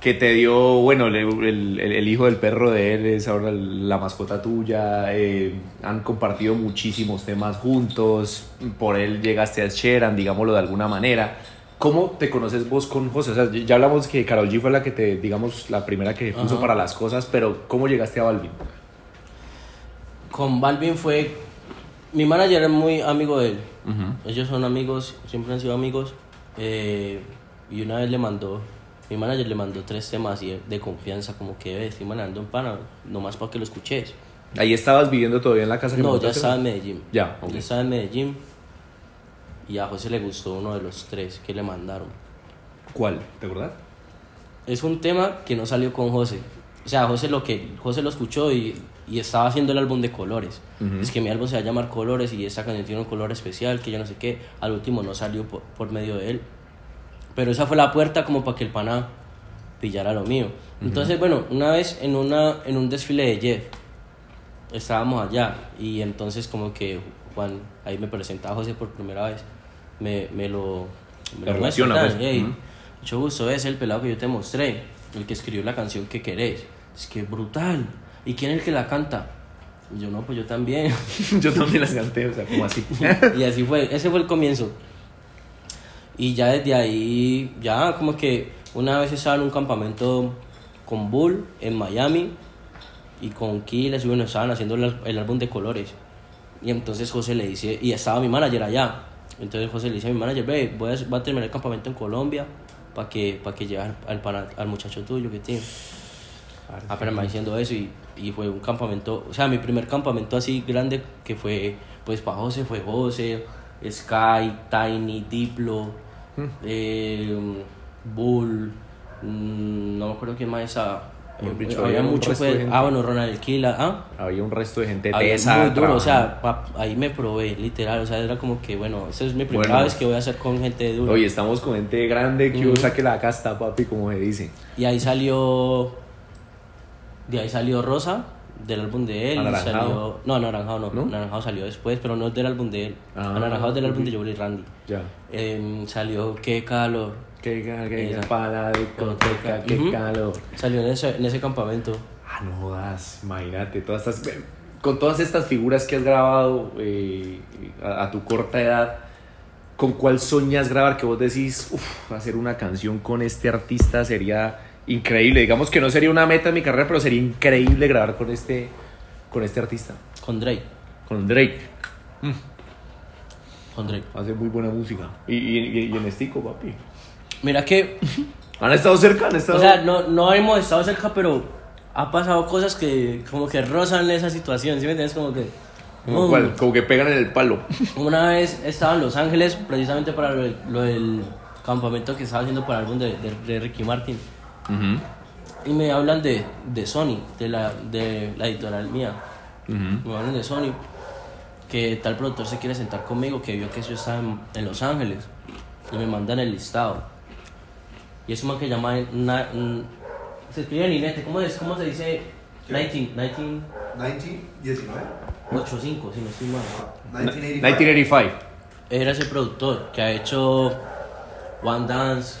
que te dio, bueno, el, el- hijo del perro de él es ahora la mascota tuya, eh, han compartido muchísimos temas juntos, por él llegaste a Sheeran, digámoslo de alguna manera. ¿Cómo te conoces vos con José? O sea, ya hablamos que Carol G fue la que te, digamos, la primera que puso Ajá. para las cosas, pero ¿cómo llegaste a Balvin? Con Balvin fue... Mi manager es muy amigo de él. Ellos son amigos, siempre han sido amigos. eh, y una vez le mandó... Mi manager le mandó tres temas y de confianza, como que "Ve, estoy mandando un pana, nomás para que lo escuches. Ahí estabas viviendo todavía en la casa que No, ya estaba en Medellín. Ya, ok. Ya estaba en Medellín. Y a José le gustó uno de los tres que le mandaron. ¿Cuál? ¿Te acordás? Es un tema que no salió con José. O sea, José lo que José lo escuchó y, y estaba haciendo el álbum de colores. Ujú. Es que mi álbum se va a llamar Colores y esta canción tiene un color especial que yo no sé qué. Al último no salió por, por medio de él. Pero esa fue la puerta como para que el pana pillara lo mío. Entonces, bueno, una vez en, una, en un desfile de Jeff, estábamos allá y entonces como que Juan, ahí me presenta a José por primera vez, me, me lo, me lo relaciona, pues. "Ey, Ujú. mucho gusto, es el pelado que yo te mostré, el que escribió la canción que querés. Es que brutal. ¿Y quién es el que la canta? Y yo no, pues yo también. Yo también las canté, o sea, como así. y así fue, ese fue el comienzo. Y ya desde ahí, ya como que una vez estaba en un campamento con Bull en Miami y con Kiles y bueno, estaban haciendo el, el álbum de colores. Y entonces José le dice, y estaba mi manager allá, Entonces José le dice a mi manager, ve, voy a, a terminar el campamento en Colombia para que, para que lleve al, al, al muchacho tuyo que tiene. Apenas me va diciendo eso y, y fue un campamento, o sea, mi primer campamento así grande que fue, pues para José fue José, Sky, Tiny, Diplo, eh, Bull, mm, no me acuerdo quién más estaba. Mejor Eh, dicho, había había mucho, pues, de ah, bueno, Ronald Kila, ah. Había un resto de gente Había tesa muy duro, o sea, ahí me probé, literal, o sea, era como que, bueno, esa es mi primera Bueno. vez que voy a hacer con gente dura. Oye, estamos con gente grande que Ujú. saque la casta, papi, como se dice. Y ahí salió, de ahí salió Rosa, del álbum de él, Anaranjado. salió, no, Anaranjado no, ¿No? Anaranjado salió después, pero no es del álbum de él, Ah, Anaranjado es del álbum de Joel y Randy. Ya. Em, salió Qué Calor, Qué, qué de discoteca, qué calor. salió en ese, en ese campamento. Ah, no jodas, imagínate, todas estas, con todas estas figuras que has grabado eh, a, a tu corta edad, ¿con cuál soñas grabar? Que vos decís, uff, hacer una canción con este artista sería increíble. Digamos que no sería una meta en mi carrera, pero sería increíble grabar con este, con este artista, Con Drake, con Drake. con Drake. Hace muy buena música. Y, y, y en Estico, papi. Mira que, ¿Han estado cerca? ¿Han estado? o sea, no, no hemos estado cerca, pero ha pasado cosas que como que rozan esa situación, ¿sí me entiendes? Como que... como, mm, cual- como que pegan en el palo. Una vez estaba en Los Ángeles precisamente para lo, del- lo del campamento que estaba haciendo para el álbum de, de- de Ricky Martin. Y me hablan de, de Sony, de la, de la editorial mía. Me hablan de Sony, que tal productor se quiere sentar conmigo, que vio que yo estaba en, en Los Ángeles. Y me mandan el listado. Y es un man que llama... Na- n- se escribe en Inete, ¿cómo, es, ¿cómo se dice? 19, 19, 19, 85, si no estoy mal. 1985. 1985. era ese productor que ha hecho One Dance,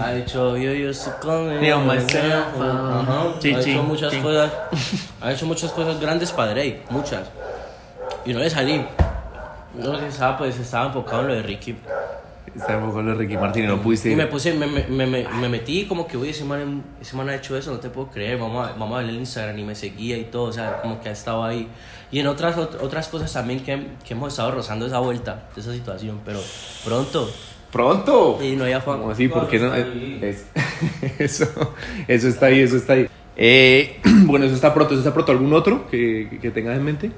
ha hecho Yo Yo Come Feel myself, Ajá, sí, ha hecho muchas cosas, ha hecho muchas cosas grandes para Drake, muchas. Y no le salí. No que estaba pues estaba enfocado en lo de Ricky. Está un poco lo de Ricky Martin y no pudiste Y me puse, me, me, me, me- me metí como que, uy, ese man, ese man ha hecho eso, no te puedo creer, vamos a, vamos a ver el Instagram y me seguía y todo, o sea, como que ha estado ahí. Y en otras, ot- otras cosas también que, que hemos estado rozando esa vuelta, esa situación, pero pronto. ¡Pronto! Y no había Juan. ¿Cómo así? ¿Por qué no? Claro, está ahí. Es- eso, eso está ahí, eso está ahí. Eh, bueno, eso está pronto, eso está pronto. ¿Algún otro que, que tengas en mente?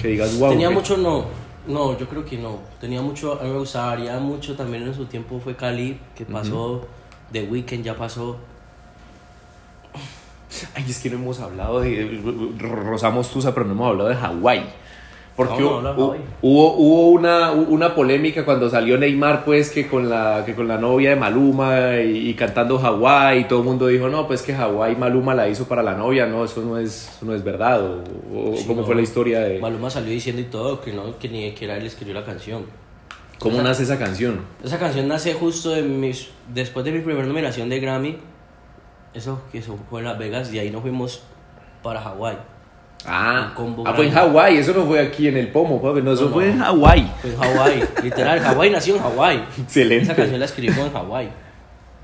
Que digas, wow. Tenía mucho, no, no, yo creo que no. Tenía mucho, a mí me gustaría mucho también en su tiempo fue Cali, que pasó, The Weeknd ya pasó. Ay, es que no hemos hablado de. Rozamos Tusa, pero no hemos hablado de Hawái. Porque No, no hubo, hubo, hubo una, una polémica cuando salió Neymar, pues, que con la, que con la novia de Maluma y, y cantando Hawái, y todo el mundo dijo, no, pues que Hawái Maluma la hizo para la novia, no, eso no es, eso no es verdad. O, o Sí, cómo no. fue la historia de. Maluma salió diciendo y todo que no, que ni siquiera él escribió la canción. ¿Cómo Esa- nace esa canción? Esa canción nace justo de mis, después de mi primera nominación de Grammy. Eso que eso fue en Las Vegas y ahí nos fuimos para Hawái. Ah, combo ah, fue en. Hawái, eso no fue aquí en el Pomo, papi, no, eso No, no. fue en Hawái. Fue en Hawái, literal, Hawái nació en Hawái. Excelente. Esa canción la escribimos en Hawái.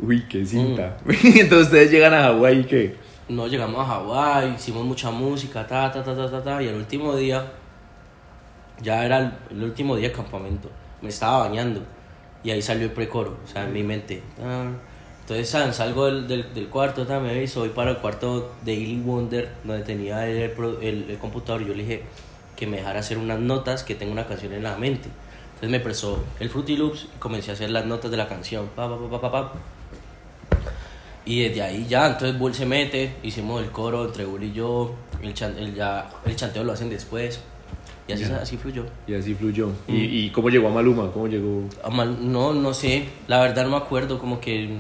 Uy, qué cinta. Mm. Entonces ustedes llegan a Hawái y qué? No llegamos a Hawái, hicimos mucha música, ta, ta, ta, ta, ta, ta, y el último día, ya era el, el último día de campamento, me estaba bañando, y ahí salió el precoro, o sea, en mi mente. ta. Entonces san, salgo del, del, del cuarto, ta, me voy para el cuarto de Illy Wonder, donde tenía el, el, el computador, y yo le dije que me dejara hacer unas notas, que tengo una canción en la mente. Entonces me prestó el Fruity Loops y comencé a hacer las notas de la canción. Pa, pa, pa, pa. Y desde ahí ya, entonces Bull se mete, hicimos el coro entre Bull y yo, el, chan- el, ya, el chanteo lo hacen después, y así, así fluyó. Y así fluyó. Mm. ¿Y, ¿Y cómo llegó a Maluma? ¿Cómo llegó? A Mal- No, no sé, la verdad no me acuerdo, como que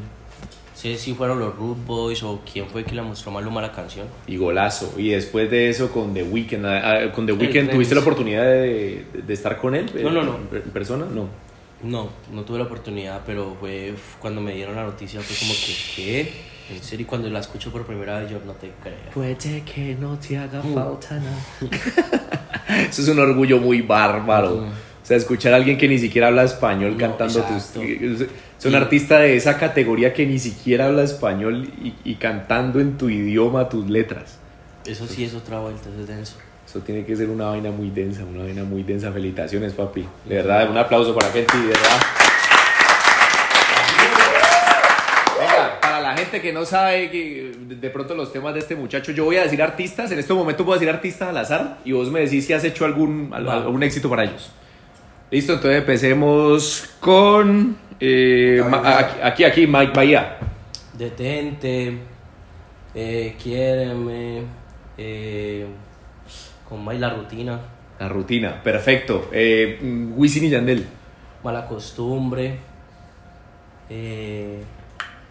sé si fueron los Root Boys o quién fue que le mostró Maluma la canción. Y golazo. Y después de eso con The Weeknd. ah, ah, ¿Con The Weeknd tuviste la oportunidad de, de estar con él? No, no, no. ¿En persona? No. No, no tuve la oportunidad, pero fue cuando me dieron la noticia, fue como que, ¿qué? En serio, y cuando la escucho por primera vez, yo no te creo. Puede que no te haga Mm. falta nada. Eso es un orgullo muy bárbaro. Mm. O sea, escuchar a alguien que ni siquiera habla español No, cantando exacto. tus... Es un artista de esa categoría que ni siquiera habla español y, y cantando en tu idioma tus letras. Eso sí es otra vuelta, eso es denso. Eso tiene que ser una vaina muy densa, una vaina muy densa. Felicitaciones, papi. De verdad, un aplauso para Fenty, de verdad. Venga, para la gente que no sabe que de- pronto los temas de este muchacho, yo voy a decir artistas, en este momento puedo decir artistas al azar y vos me decís si has hecho algún, algún éxito para ellos. Listo, entonces empecemos con... eh, aquí, aquí, aquí, Mike Bahía. Detente, eh, quiéreme, eh, con más la rutina, La rutina, perfecto. Eh, Wisin y Yandel. mala costumbre. eh,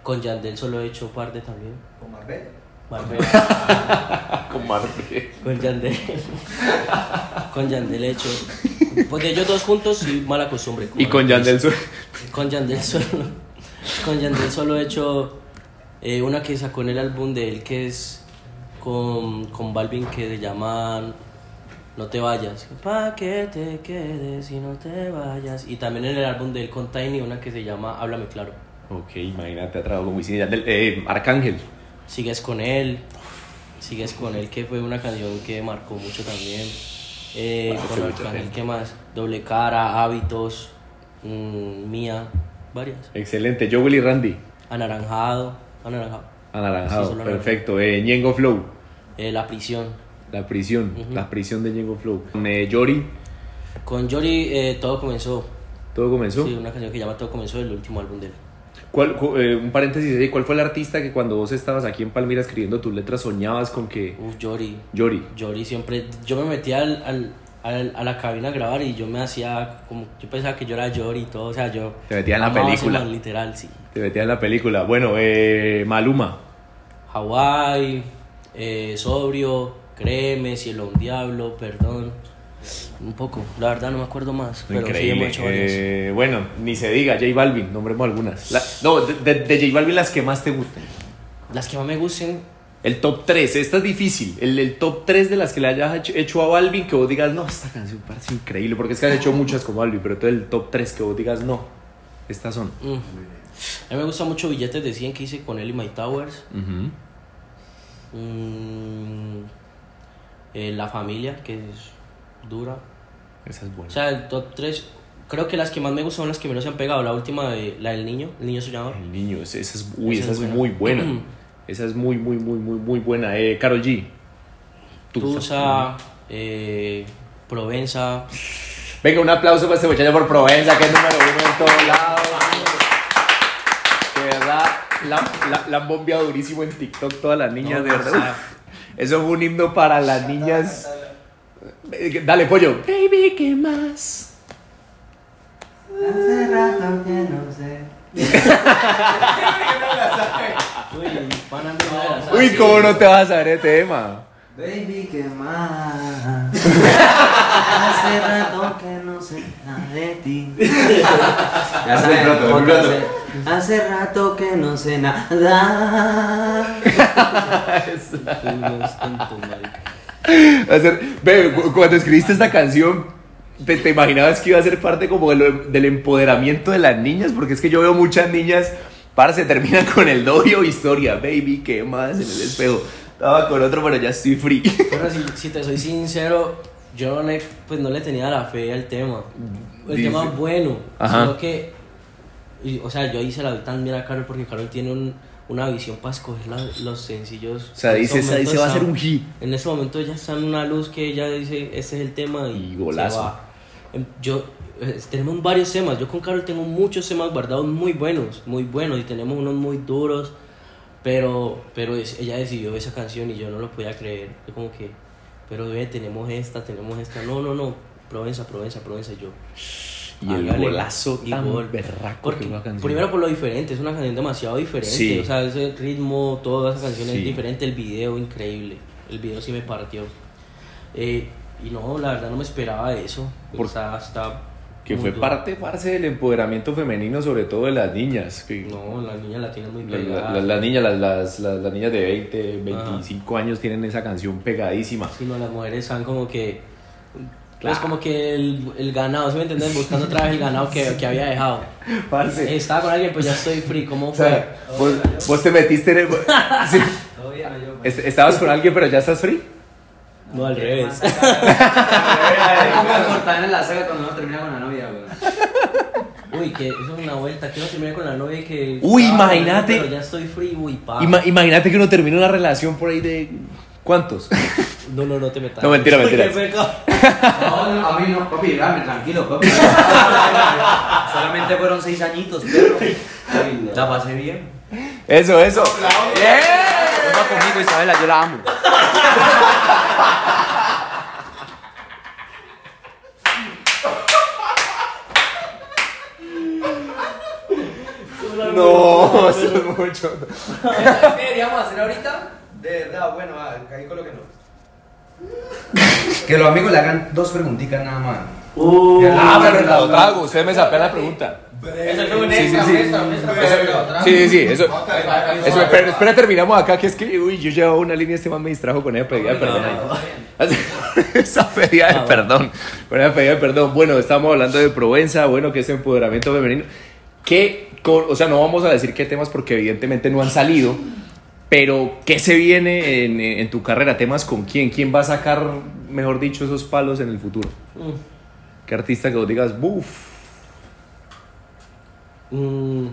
con Yandel solo he hecho un par de también. Con Marbella. Marbella. Con Marve. Con Yandel. con Yandel he hecho. Pues de ellos dos juntos sí, mala costumbre. Y con Yandel. su- Con Yandel solo. Con Yandel solo he hecho eh, una que sacó en el álbum de él que es con, con Balvin que se llama No te vayas. Pa' que te quedes y no te vayas. Y también en el álbum de él con Tiny una que se llama Háblame claro. Ok, imagínate, ha trabajado con Wisin y Yandel. Eh, Arcángel. Sigues con él. Sigues con él, que fue una canción que marcó mucho también. Eh, con mucha Arcángel, gente. ¿qué más? Doble cara, hábitos, mm, mía, varias. Excelente. Joel y Randy. Anaranjado, anaranjado. Anaranjado, Sí, perfecto. Eh, Ñengo Flow. Eh, la prisión. La prisión. La prisión de Ñengo Flow. Eh, Yori. Con Yori eh, todo comenzó. Todo comenzó. Sí, una canción que llama Todo comenzó del último álbum de él. ¿Cuál, cu- eh, un paréntesis ahí. ¿Cuál fue el artista que cuando vos estabas aquí en Palmira escribiendo tus letras soñabas con que. Uf, Yori. Yori. Yori siempre. Yo me metía al, al- al- a la cabina a grabar y yo me hacía como. Yo pensaba que yo era Yori y todo. O sea, yo. Te metía en la película. literal, sí. Te metías en la película. Bueno, eh, Maluma. Hawái, eh, Sobrio, Créeme, Cielo un Diablo, Perdón. Un poco, la verdad no me acuerdo más. Pero sí hemos Increíble. hecho varias. Eh, bueno, ni se diga, J Balvin, nombremos algunas. La- no, de, de- de J Balvin las que más te gusten. Las que más me gusten, El top 3, esta es difícil. El, el top 3 de las que le hayas hecho, hecho a Balvin, que vos digas, no, esta canción parece increíble, porque es que has hecho muchas como Balvin, pero todo el top 3 que vos digas, no, estas son. mm. a mí me gusta mucho Billetes de 100 que hice con él y My Towers. Ujú. Mm, eh, la familia, que es dura. Esa es O buena. sea, el top 3, creo que las que más me gustan son las que menos se han pegado. La última, de, la del niño, el niño soñador. El niño, esa, esa es, uy, Esa esa es muy buena. esa es muy, muy, muy, muy, muy buena. Eh, Carol G. Tusa, eh, Provenza. Venga, un aplauso para este muchacho por Provenza, que es número uno en todos lados. De verdad, la, la, la han bombeado durísimo en TikTok todas las niñas, de verdad. Eso fue un himno para las niñas. Dale, pollo. Baby, ¿qué más? Hace rato que no sé. Uy, ¿cómo no te vas a saber el tema? Baby, ¿qué más? Hace rato que no sé nada de ti. Ya Hace saben, rato, otra hace. Hace rato que no sé nada. Hacer- ve, cu- cuando escribiste esta canción, ¿te, te imaginabas que iba a ser parte como de lo- del empoderamiento de las niñas? Porque es que yo veo muchas niñas, para se terminan con el novio, historia, baby, ¿qué más? En el espejo. Estaba con otro, pero ya estoy free. Pero si, si te soy sincero, yo no le, pues no le tenía la fe al tema. El Dice- tema es bueno, Ajá. sino que, y, o sea, yo hice la vi también a Carol porque Carol tiene un- una visión para escoger la- los sencillos. O sea, dice, dice, va a ser un hit. En ese momento ya está en una luz que ella dice, este es el tema y, Y golazo. se va. Em, Yo, tenemos varios temas, yo con Carol tengo muchos temas guardados muy buenos, muy buenos y tenemos unos muy duros, pero, pero es- ella decidió esa canción y yo no lo podía creer, yo como que, pero ve, tenemos esta, tenemos esta, no, no, no, Provenza, Provenza, Provenza, y yo. Y el golazo y tan gol. berraco Porque, que la canción. primero por lo diferente, es una canción demasiado diferente. Sí. O sea, ese ritmo, toda esa canción Sí. es diferente. El video, increíble. El video sí me partió. Eh, y no, la verdad no me esperaba eso. Por- Está, está Que fue duro. parte, parce, del empoderamiento femenino, sobre todo de las niñas. que- No, la niña la tiene muy La- pegada. la- la- las niñas, las, las, las- las niñas de 20, 25 años tienen esa canción pegadísima. Sí, no, las mujeres están como que. Claro. Es como que el, el ganado, ¿sí me entiendes? Buscando otra vez el ganado que, que había dejado. Parce. Eh, estaba con alguien, pues ya estoy free. ¿Cómo O fue? sea, vos, vos te metiste en el... sí. Todo bien, yo. Est- ¿Estabas con alguien pero ya estás free? No, al revés. Cortar en la saga cuando uno termina con la novia, güey. Uy, que eso es una vuelta. Que uno termine con la novia y que. Uy, Ah, imagínate. Pero ya estoy free, uy, pa. Ima- imagínate que uno termina una relación por ahí de. ¿Cuántos? No, no, no te metas. No, mentira, mentira. No, no, a mí no, papi, dame, tranquilo, papi. Solamente fueron seis añitos, no. La pasé bien. Eso, eso. ¡Bien! Toma conmigo, Isabela, yo la amo. No, eso es mucho. ¿Qué deberíamos hacer ahorita? De verdad, bueno, ahí colóquenos. Que los amigos le hagan dos preguntitas nada más. Ah, pero el trago, ustedes me sapean la pregunta. Eso un Sí, sí, sí. un extra. Sí, sí, sí, eso. Eso, pero espera, terminamos acá, que es que, uy, yo llevaba una línea, este man me distrajo con ella pedida de perdón. Esa pedida de perdón, con esa pedida de perdón. Bueno, estamos hablando de Provenza, bueno, que es empoderamiento femenino. Que, con- o sea, no vamos a decir qué temas porque evidentemente no han salido, pero ¿qué se viene en, en tu carrera? ¿Temas con quién? ¿Quién va a sacar, mejor dicho, esos palos en el futuro? ¿Qué artista que vos digas, buf? Mm,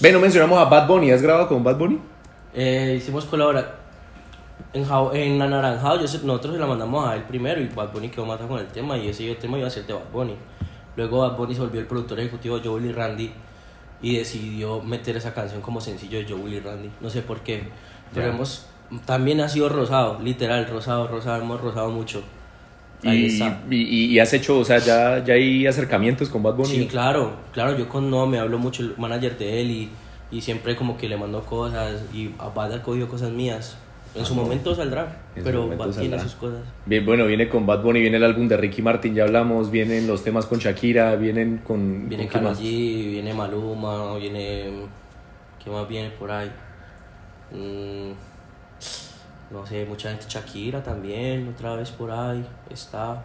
Ve, no mencionamos a Bad Bunny, ¿has grabado con Bad Bunny? eh, hicimos colaborar en, en Anaranjado. Yo nosotros se la mandamos a él primero y Bad Bunny quedó mata con el tema. Y ese tema iba a ser de Bad Bunny. Luego Bad Bunny se volvió el productor ejecutivo de Willy Randy y decidió meter esa canción como sencillo de Joe Willy Randy. No sé por qué. Pero Ya. hemos. También ha sido rosado, literal, rosado, rosado. Hemos rosado mucho. Ahí Y, está. y, y- y has hecho, o sea, ya, ya hay acercamientos con Bad Bunny. Sí, claro, claro, yo con No me hablo mucho el manager de él y, y siempre como que le mando cosas y a Bad ha cogido cosas mías. En su momento saldrá, En pero momento Bad tiene saldrá. sus cosas. Bien, bueno, viene con Bad Bunny, viene el álbum de Ricky Martin, ya hablamos, vienen los temas con Shakira, vienen con... Viene con? G, viene Maluma, viene... ¿Qué más viene por ahí? Mm, no sé, mucha gente, Shakira también, otra vez por ahí, está.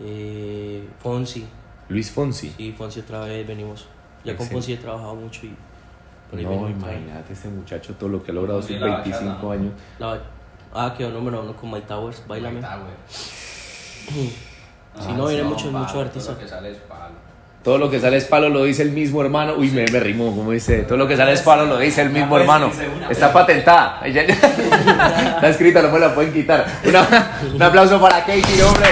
Eh, Fonsi, Luis Fonsi. sí, Fonsi otra vez, venimos. Ya con. Fonsi he trabajado mucho y... No, imagínate este muchacho todo lo que ha logrado sus Sí, la 25 bachata. años. La- ah, quedó número uno con My Towers, Bailame. Si no, viene muchos, palo, muchos todo artistas. lo que sale es palo. Todo lo que sale es palo lo dice el mismo hermano. Uy, me, me rimó, como dice. Todo lo que sale es palo lo dice el mismo pues, hermano. Está patentada. Está escrita, no me la pueden quitar. Una- un aplauso para Katie, hombre.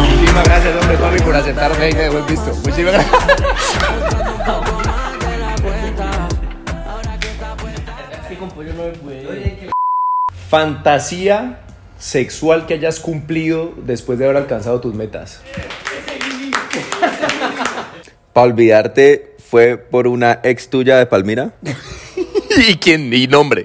Muchísimas gracias, hombre, papi, por aceptarme ahí de buen visto. Muchísimas gracias. Puede. Fantasía sexual que hayas cumplido después de haber alcanzado tus metas. Para olvidarte, fue por una ex tuya de Palmira. ¿Y quién? ¿Y nombre?